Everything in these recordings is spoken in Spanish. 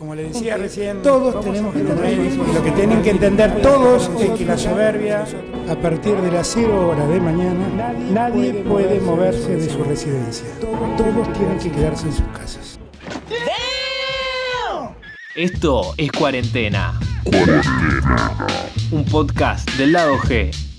Como le decía recién, todos tenemos que tener y lo que tienen que entender todos es que la soberbia, a partir de las 0 horas de mañana, nadie puede moverse de su residencia. Todos tienen que quedarse en sus casas. Esto es Cuarentena. Un podcast del lado G.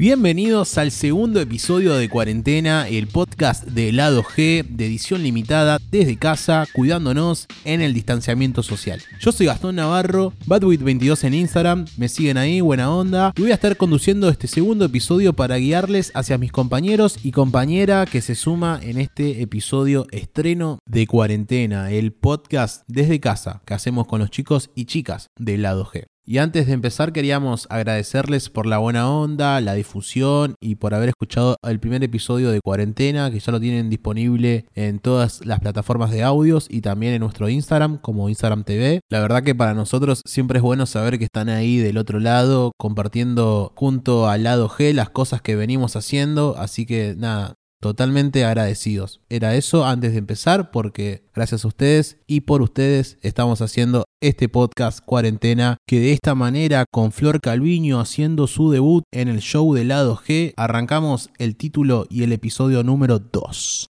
Bienvenidos al segundo episodio de Cuarentena, el podcast de Lado G, de edición limitada, desde casa, cuidándonos en el distanciamiento social. Yo soy Gastón Navarro, Badwit22 en Instagram, me siguen ahí, buena onda, y voy a estar conduciendo este segundo episodio para guiarles hacia mis compañeros y compañera que se suma en este episodio estreno de Cuarentena, el podcast desde casa que hacemos con los chicos y chicas de Lado G. Y antes de empezar queríamos agradecerles por la buena onda, la difusión y por haber escuchado el primer episodio de Cuarentena, que ya lo tienen disponible en todas las plataformas de audios y también en nuestro Instagram como Instagram TV. La verdad que para nosotros siempre es bueno saber que están ahí del otro lado compartiendo junto al lado G las cosas que venimos haciendo. Así que nada, totalmente agradecidos. Era eso antes de empezar porque gracias a ustedes y por ustedes estamos haciendo este podcast cuarentena que de esta manera con Flor Calviño haciendo su debut en el show de lado G arrancamos el título y el episodio número 2.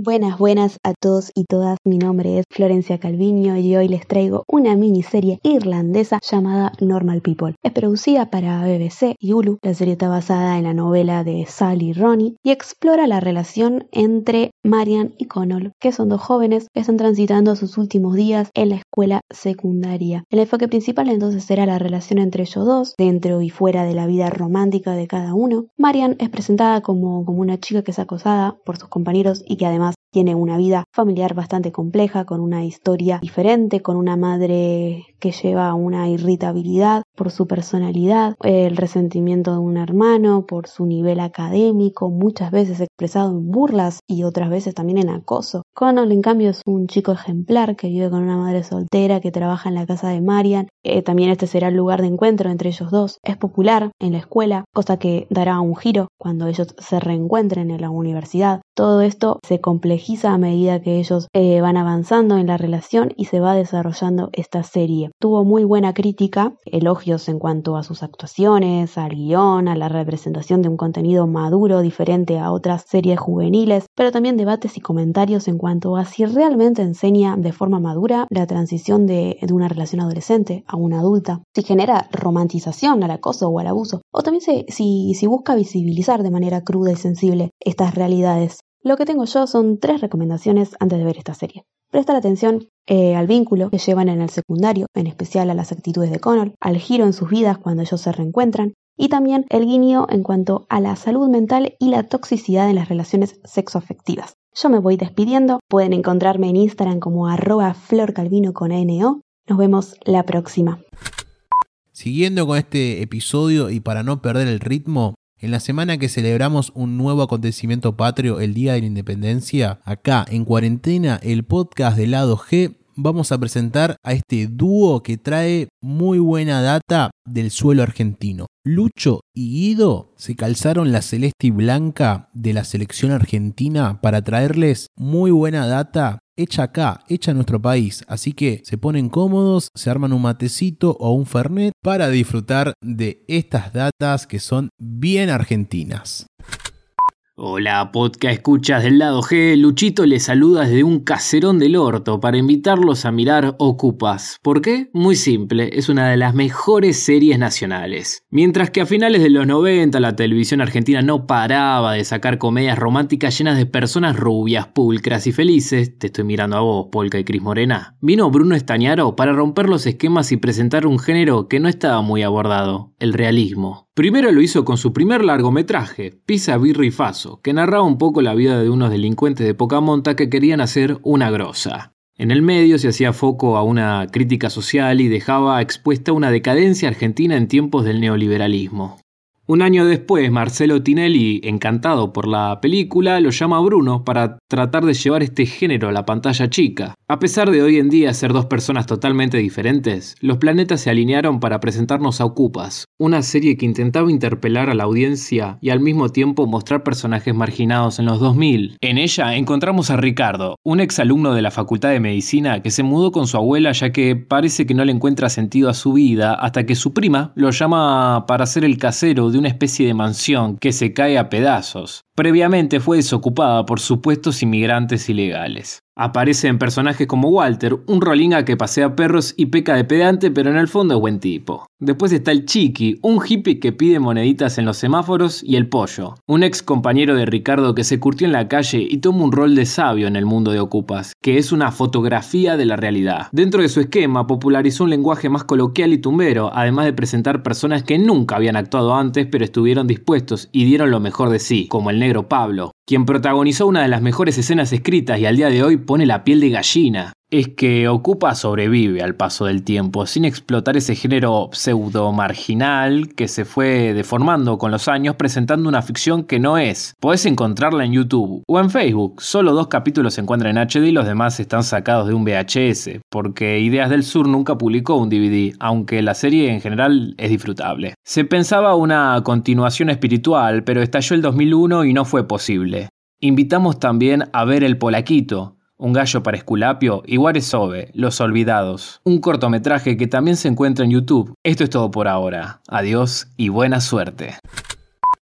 Buenas, buenas a todos y todas. Mi nombre es Florencia Calviño y hoy les traigo una miniserie irlandesa llamada Normal People. Es producida para BBC y Hulu. La serie está basada en la novela de Sally Ronnie y explora la relación entre Marian y Connell, que son dos jóvenes que están transitando sus últimos días en la escuela secundaria. El enfoque principal entonces era la relación entre ellos dos, dentro y fuera de la vida romántica de cada uno. Marian es presentada como, como una chica que es acosada por sus compañeros y que además ます。Tiene una vida familiar bastante compleja, con una historia diferente, con una madre que lleva una irritabilidad por su personalidad, el resentimiento de un hermano, por su nivel académico, muchas veces expresado en burlas y otras veces también en acoso. Connell, en cambio, es un chico ejemplar que vive con una madre soltera que trabaja en la casa de Marian. Eh, también este será el lugar de encuentro entre ellos dos. Es popular en la escuela, cosa que dará un giro cuando ellos se reencuentren en la universidad. Todo esto se a medida que ellos eh, van avanzando en la relación y se va desarrollando esta serie. Tuvo muy buena crítica, elogios en cuanto a sus actuaciones, al guion, a la representación de un contenido maduro diferente a otras series juveniles, pero también debates y comentarios en cuanto a si realmente enseña de forma madura la transición de, una relación adolescente a una adulta, si genera romantización al acoso o al abuso, o también si, si busca visibilizar de manera cruda y sensible estas realidades. Lo que tengo yo son tres recomendaciones antes de ver esta serie. Prestar atención eh, al vínculo que llevan en el secundario, en especial a las actitudes de Connor, al giro en sus vidas cuando ellos se reencuentran, y también el guiño en cuanto a la salud mental y la toxicidad en las relaciones sexoafectivas. Yo me voy despidiendo, pueden encontrarme en Instagram como arroba florcalvino con NO. Nos vemos la próxima. Siguiendo con este episodio y para no perder el ritmo, en la semana que celebramos un nuevo acontecimiento patrio, el Día de la Independencia, acá en cuarentena, el podcast de lado G, vamos a presentar a este dúo que trae muy buena data del suelo argentino. Lucho y Guido se calzaron la celeste y blanca de la selección argentina para traerles muy buena data hecha acá, hecha en nuestro país. Así que se ponen cómodos, se arman un matecito o un fernet para disfrutar de estas datas que son bien argentinas. Hola, podcast escuchas del lado G. Luchito les saluda desde un caserón del orto para invitarlos a mirar Ocupas. ¿Por qué? Muy simple, es una de las mejores series nacionales. Mientras que a finales de los 90 la televisión argentina no paraba de sacar comedias románticas llenas de personas rubias, pulcras y felices, te estoy mirando a vos, Polka y Cris Morena, vino Bruno Estañaro para romper los esquemas y presentar un género que no estaba muy abordado, el realismo. Primero lo hizo con su primer largometraje, Pisa Birri Faso, que narraba un poco la vida de unos delincuentes de poca monta que querían hacer una grosa. En el medio se hacía foco a una crítica social y dejaba expuesta una decadencia argentina en tiempos del neoliberalismo. Un año después, Marcelo Tinelli, encantado por la película, lo llama a Bruno para tratar de llevar este género a la pantalla chica. A pesar de hoy en día ser dos personas totalmente diferentes, los planetas se alinearon para presentarnos a Ocupas, una serie que intentaba interpelar a la audiencia y al mismo tiempo mostrar personajes marginados en los 2000. En ella encontramos a Ricardo, un exalumno de la Facultad de Medicina que se mudó con su abuela ya que parece que no le encuentra sentido a su vida hasta que su prima lo llama para ser el casero una especie de mansión que se cae a pedazos. Previamente fue desocupada por supuestos inmigrantes ilegales. Aparecen personajes como Walter, un rolinga que pasea perros y peca de pedante, pero en el fondo es buen tipo. Después está el Chiqui, un hippie que pide moneditas en los semáforos, y el Pollo, un ex compañero de Ricardo que se curtió en la calle y toma un rol de sabio en el mundo de Ocupas, que es una fotografía de la realidad. Dentro de su esquema, popularizó un lenguaje más coloquial y tumbero, además de presentar personas que nunca habían actuado antes, pero estuvieron dispuestos y dieron lo mejor de sí, como el negro Pablo, quien protagonizó una de las mejores escenas escritas y al día de hoy pone la piel de gallina es que Ocupa sobrevive al paso del tiempo, sin explotar ese género pseudo marginal que se fue deformando con los años presentando una ficción que no es. Podés encontrarla en YouTube o en Facebook, solo dos capítulos se encuentran en HD y los demás están sacados de un VHS, porque Ideas del Sur nunca publicó un DVD, aunque la serie en general es disfrutable. Se pensaba una continuación espiritual, pero estalló el 2001 y no fue posible. Invitamos también a ver El Polaquito, un gallo para Esculapio y Sobe, Los Olvidados, un cortometraje que también se encuentra en YouTube. Esto es todo por ahora. Adiós y buena suerte.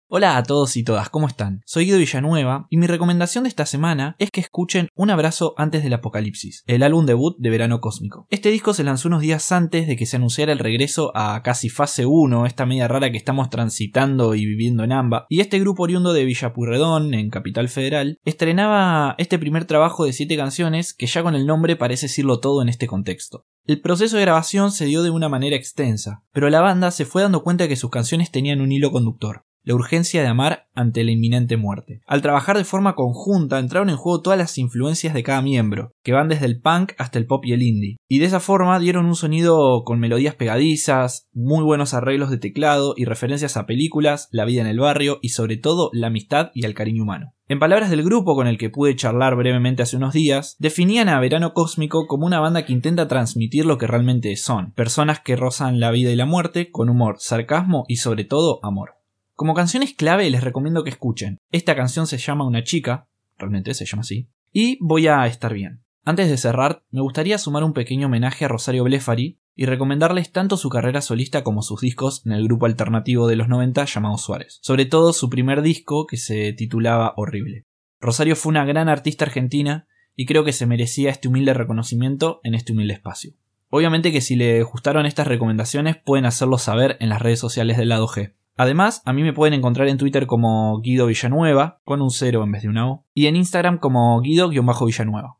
Hola a todos y todas, ¿cómo están? Soy Guido Villanueva y mi recomendación de esta semana es que escuchen Un abrazo antes del apocalipsis, el álbum debut de Verano Cósmico. Este disco se lanzó unos días antes de que se anunciara el regreso a casi fase 1, esta media rara que estamos transitando y viviendo en AMBA, y este grupo oriundo de Villapurredón, en Capital Federal, estrenaba este primer trabajo de 7 canciones que ya con el nombre parece decirlo todo en este contexto. El proceso de grabación se dio de una manera extensa, pero la banda se fue dando cuenta de que sus canciones tenían un hilo conductor la urgencia de amar ante la inminente muerte. Al trabajar de forma conjunta entraron en juego todas las influencias de cada miembro, que van desde el punk hasta el pop y el indie, y de esa forma dieron un sonido con melodías pegadizas, muy buenos arreglos de teclado y referencias a películas, la vida en el barrio y sobre todo la amistad y el cariño humano. En palabras del grupo con el que pude charlar brevemente hace unos días, definían a Verano Cósmico como una banda que intenta transmitir lo que realmente son, personas que rozan la vida y la muerte con humor, sarcasmo y sobre todo amor. Como canciones clave les recomiendo que escuchen. Esta canción se llama Una chica, realmente se llama así, y Voy a estar bien. Antes de cerrar, me gustaría sumar un pequeño homenaje a Rosario Blefari y recomendarles tanto su carrera solista como sus discos en el grupo alternativo de los 90 llamado Suárez, sobre todo su primer disco que se titulaba Horrible. Rosario fue una gran artista argentina y creo que se merecía este humilde reconocimiento en este humilde espacio. Obviamente que si les gustaron estas recomendaciones pueden hacerlo saber en las redes sociales del lado G. Además, a mí me pueden encontrar en Twitter como Guido Villanueva, con un cero en vez de una O, y en Instagram como Guido-Villanueva.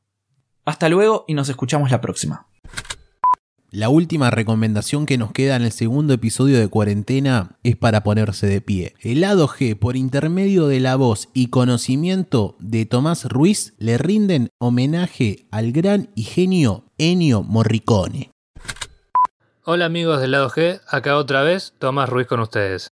Hasta luego y nos escuchamos la próxima. La última recomendación que nos queda en el segundo episodio de cuarentena es para ponerse de pie. El lado G, por intermedio de la voz y conocimiento de Tomás Ruiz, le rinden homenaje al gran y genio Ennio Morricone. Hola amigos del lado G, acá otra vez Tomás Ruiz con ustedes.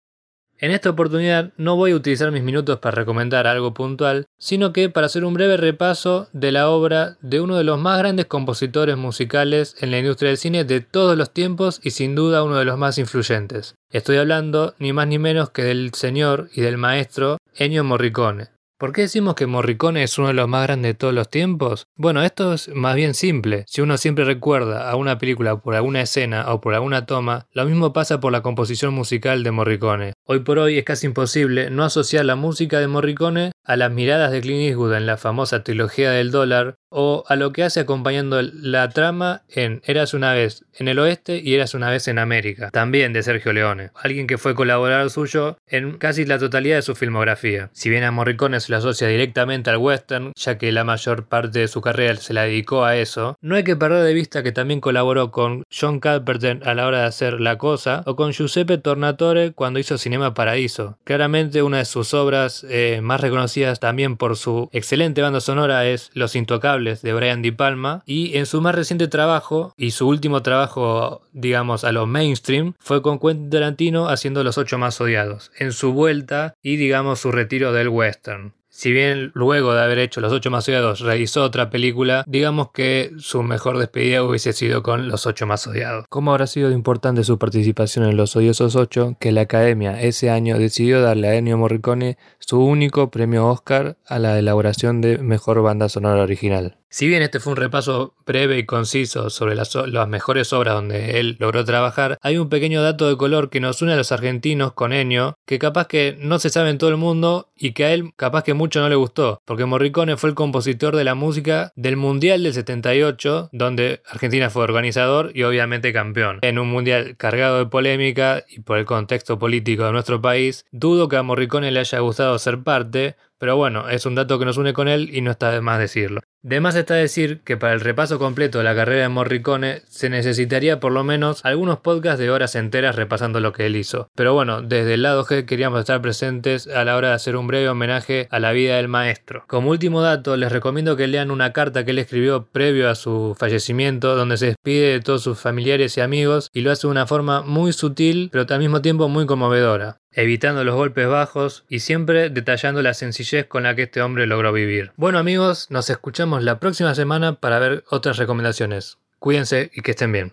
En esta oportunidad no voy a utilizar mis minutos para recomendar algo puntual, sino que para hacer un breve repaso de la obra de uno de los más grandes compositores musicales en la industria del cine de todos los tiempos y sin duda uno de los más influyentes. Estoy hablando ni más ni menos que del señor y del maestro Ennio Morricone. ¿Por qué decimos que Morricone es uno de los más grandes de todos los tiempos? Bueno, esto es más bien simple. Si uno siempre recuerda a una película por alguna escena o por alguna toma, lo mismo pasa por la composición musical de Morricone. Hoy por hoy es casi imposible no asociar la música de Morricone a las miradas de Clint Eastwood en la famosa trilogía del dólar o a lo que hace acompañando la trama en Eras una vez en el oeste y Eras una vez en América, también de Sergio Leone, alguien que fue colaborador suyo en casi la totalidad de su filmografía. Si bien a Morricone se lo asocia directamente al western, ya que la mayor parte de su carrera se la dedicó a eso, no hay que perder de vista que también colaboró con John Carpenter a la hora de hacer La Cosa o con Giuseppe Tornatore cuando hizo Cinema Paradiso. Claramente una de sus obras eh, más reconocidas también por su excelente banda sonora es Los Intocables de Brian Di Palma y en su más reciente trabajo y su último trabajo digamos a lo mainstream fue con Quentin Tarantino haciendo Los Ocho Más Odiados en su vuelta y digamos su retiro del western. Si bien luego de haber hecho Los Ocho Más Odiados realizó otra película, digamos que su mejor despedida hubiese sido con Los Ocho Más Odiados. ¿Cómo habrá sido importante su participación en Los Odiosos Ocho que la Academia ese año decidió darle a Ennio Morricone su único premio Oscar a la elaboración de Mejor Banda Sonora Original? Si bien este fue un repaso breve y conciso sobre las, mejores obras donde él logró trabajar, hay un pequeño dato de color que nos une a los argentinos con Ennio, que capaz que no se sabe en todo el mundo y que a él capaz que mucho no le gustó, porque Morricone fue el compositor de la música del Mundial del 78, donde Argentina fue organizador y obviamente campeón. En un mundial cargado de polémica y por el contexto político de nuestro país, dudo que a Morricone le haya gustado ser parte, pero bueno, es un dato que nos une con él y no está de más decirlo. De más está decir que para el repaso completo de la carrera de Morricone se necesitaría por lo menos algunos podcasts de horas enteras repasando lo que él hizo. Pero bueno, desde el lado G queríamos estar presentes a la hora de hacer un breve homenaje a la vida del maestro. Como último dato, les recomiendo que lean una carta que él escribió previo a su fallecimiento, donde se despide de todos sus familiares y amigos y lo hace de una forma muy sutil, pero al mismo tiempo muy conmovedora evitando los golpes bajos y siempre detallando la sencillez con la que este hombre logró vivir. Bueno amigos, nos escuchamos la próxima semana para ver otras recomendaciones. Cuídense y que estén bien.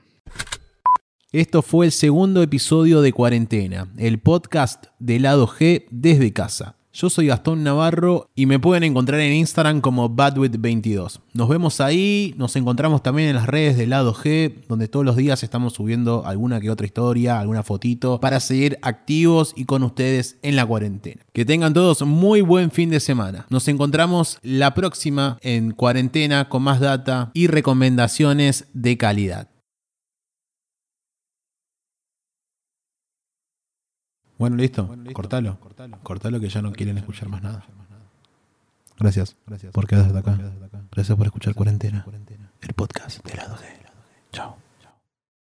Esto fue el segundo episodio de Cuarentena, el podcast de lado G desde casa. Yo soy Gastón Navarro y me pueden encontrar en Instagram como Badwit22. Nos vemos ahí, nos encontramos también en las redes del lado G, donde todos los días estamos subiendo alguna que otra historia, alguna fotito, para seguir activos y con ustedes en la cuarentena. Que tengan todos muy buen fin de semana. Nos encontramos la próxima en cuarentena con más data y recomendaciones de calidad. Bueno, listo. Cortalo. Cortalo que ya no quieren escuchar más nada. Gracias. Gracias por quedarte acá. Gracias por escuchar Cuarentena. El podcast de lado D. Chao.